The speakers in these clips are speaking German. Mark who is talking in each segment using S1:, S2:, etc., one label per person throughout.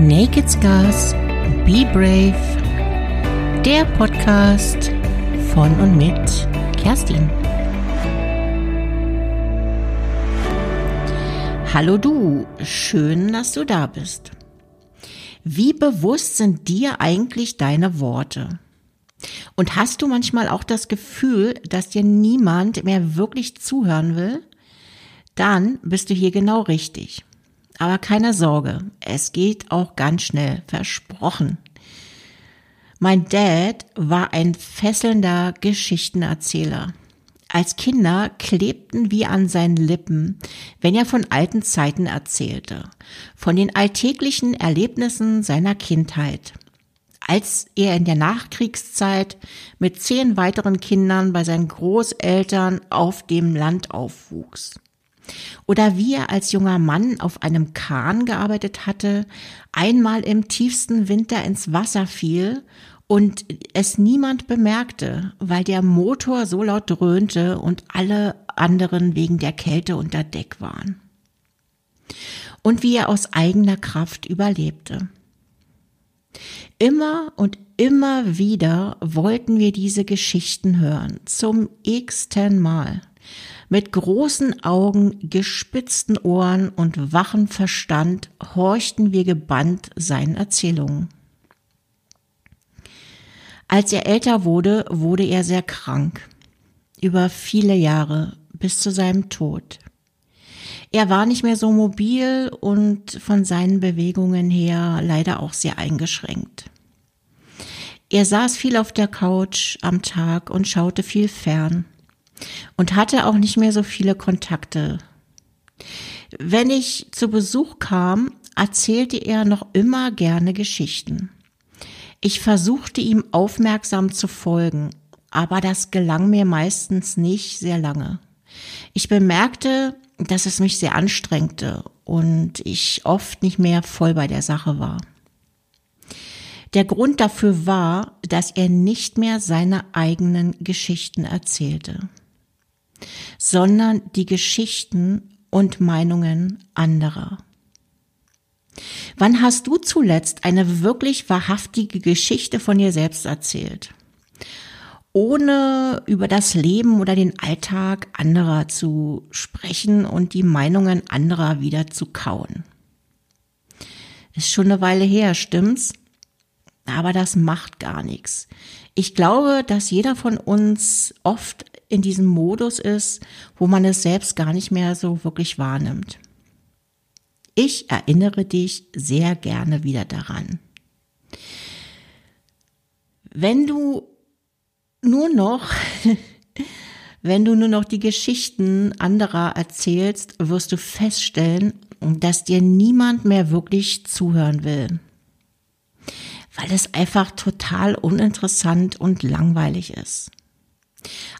S1: Naked Scars, Be Brave, der Podcast von und mit Kerstin. Hallo du, schön, dass du da bist. Wie bewusst sind dir eigentlich deine Worte? Und hast du manchmal auch das Gefühl, dass dir niemand mehr wirklich zuhören will? Dann bist du hier genau richtig. Aber keine Sorge, es geht auch ganz schnell, versprochen. Mein Dad war ein fesselnder Geschichtenerzähler. Als Kinder klebten wir an seinen Lippen, wenn er von alten Zeiten erzählte, von den alltäglichen Erlebnissen seiner Kindheit. Als er in der Nachkriegszeit mit zehn weiteren Kindern bei seinen Großeltern auf dem Land aufwuchs. Oder wie er als junger Mann auf einem Kahn gearbeitet hatte, einmal im tiefsten Winter ins Wasser fiel und es niemand bemerkte, weil der Motor so laut dröhnte und alle anderen wegen der Kälte unter Deck waren. Und wie er aus eigener Kraft überlebte. Immer und immer wieder wollten wir diese Geschichten hören, zum x-ten Mal. Mit großen Augen, gespitzten Ohren und wachem Verstand horchten wir gebannt seinen Erzählungen. Als er älter wurde, wurde er sehr krank. Über viele Jahre bis zu seinem Tod. Er war nicht mehr so mobil und von seinen Bewegungen her leider auch sehr eingeschränkt. Er saß viel auf der Couch am Tag und schaute viel fern und hatte auch nicht mehr so viele Kontakte. Wenn ich zu Besuch kam, erzählte er noch immer gerne Geschichten. Ich versuchte ihm aufmerksam zu folgen, aber das gelang mir meistens nicht sehr lange. Ich bemerkte, dass es mich sehr anstrengte und ich oft nicht mehr voll bei der Sache war. Der Grund dafür war, dass er nicht mehr seine eigenen Geschichten erzählte, sondern die Geschichten und Meinungen anderer. Wann hast du zuletzt eine wirklich wahrhaftige Geschichte von dir selbst erzählt? Ohne über das Leben oder den Alltag anderer zu sprechen und die Meinungen anderer wieder zu kauen. Ist schon eine Weile her, stimmt's? Aber das macht gar nichts. Ich glaube, dass jeder von uns oft in diesem Modus ist, wo man es selbst gar nicht mehr so wirklich wahrnimmt. Ich erinnere dich sehr gerne wieder daran. Wenn du nur noch, wenn du nur noch die Geschichten anderer erzählst, wirst du feststellen, dass dir niemand mehr wirklich zuhören will. Weil es einfach total uninteressant und langweilig ist.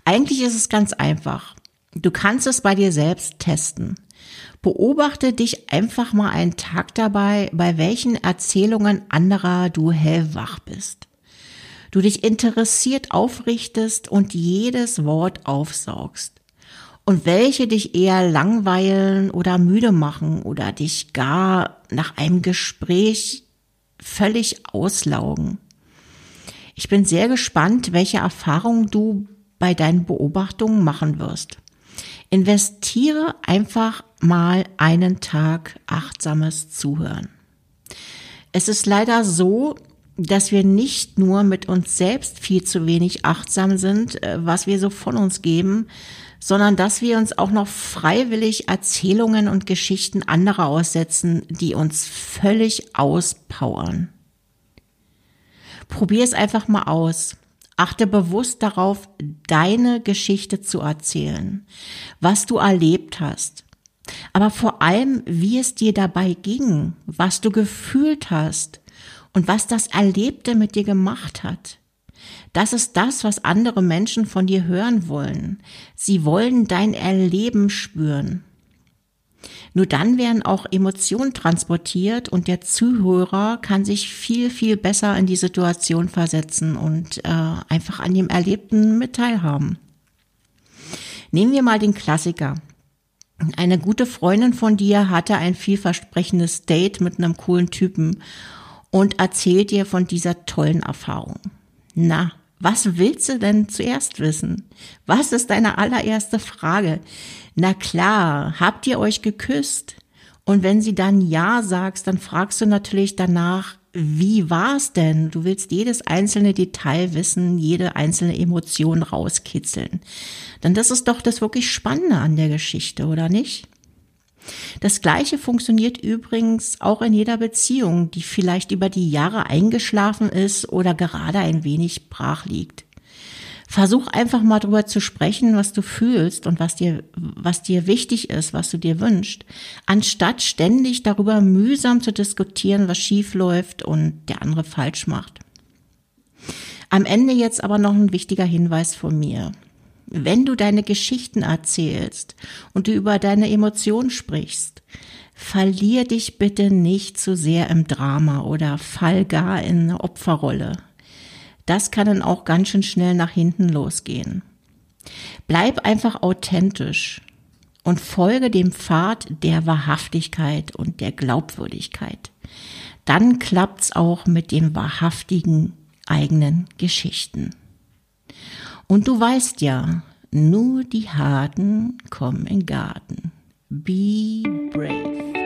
S1: Eigentlich ist es ganz einfach. Du kannst es bei dir selbst testen. Beobachte dich einfach mal einen Tag dabei, bei welchen Erzählungen anderer du hellwach bist. Du dich interessiert aufrichtest und jedes Wort aufsaugst. Und welche dich eher langweilen oder müde machen oder dich gar nach einem Gespräch völlig auslaugen. Ich bin sehr gespannt, welche Erfahrungen du bei deinen Beobachtungen machen wirst. Investiere einfach mal einen Tag achtsames Zuhören. Es ist leider so, dass wir nicht nur mit uns selbst viel zu wenig achtsam sind, äh, was wir so von uns geben, sondern dass wir uns auch noch freiwillig Erzählungen und Geschichten anderer aussetzen, die uns völlig auspowern. Probier es einfach mal aus. Achte bewusst darauf, deine Geschichte zu erzählen, was du erlebt hast. Aber vor allem, wie es dir dabei ging, was du gefühlt hast und was das Erlebte mit dir gemacht hat. Das ist das, was andere Menschen von dir hören wollen. Sie wollen dein Erleben spüren. Nur dann werden auch Emotionen transportiert und der Zuhörer kann sich viel, viel besser in die Situation versetzen und äh, einfach an dem Erlebten mit teilhaben. Nehmen wir mal den Klassiker. Eine gute Freundin von dir hatte ein vielversprechendes Date mit einem coolen Typen und erzählt dir von dieser tollen Erfahrung. Na, was willst du denn zuerst wissen? Was ist deine allererste Frage? Na klar, habt ihr euch geküsst? Und wenn sie dann Ja sagst, dann fragst du natürlich danach, wie war's denn? Du willst jedes einzelne Detail wissen, jede einzelne Emotion rauskitzeln. Denn das ist doch das wirklich Spannende an der Geschichte, oder nicht? Das Gleiche funktioniert übrigens auch in jeder Beziehung, die vielleicht über die Jahre eingeschlafen ist oder gerade ein wenig brach liegt. Versuch einfach mal drüber zu sprechen, was du fühlst und was dir, was dir wichtig ist, was du dir wünschst, anstatt ständig darüber mühsam zu diskutieren, was schief läuft und der andere falsch macht. Am Ende jetzt aber noch ein wichtiger Hinweis von mir. Wenn du deine Geschichten erzählst und du über deine Emotionen sprichst, verlier dich bitte nicht zu sehr im Drama oder fall gar in eine Opferrolle. Das kann dann auch ganz schön schnell nach hinten losgehen. Bleib einfach authentisch und folge dem Pfad der Wahrhaftigkeit und der Glaubwürdigkeit. Dann klappt's auch mit den wahrhaftigen eigenen Geschichten. Und du weißt ja, nur die Harten kommen in Garten. Be brave.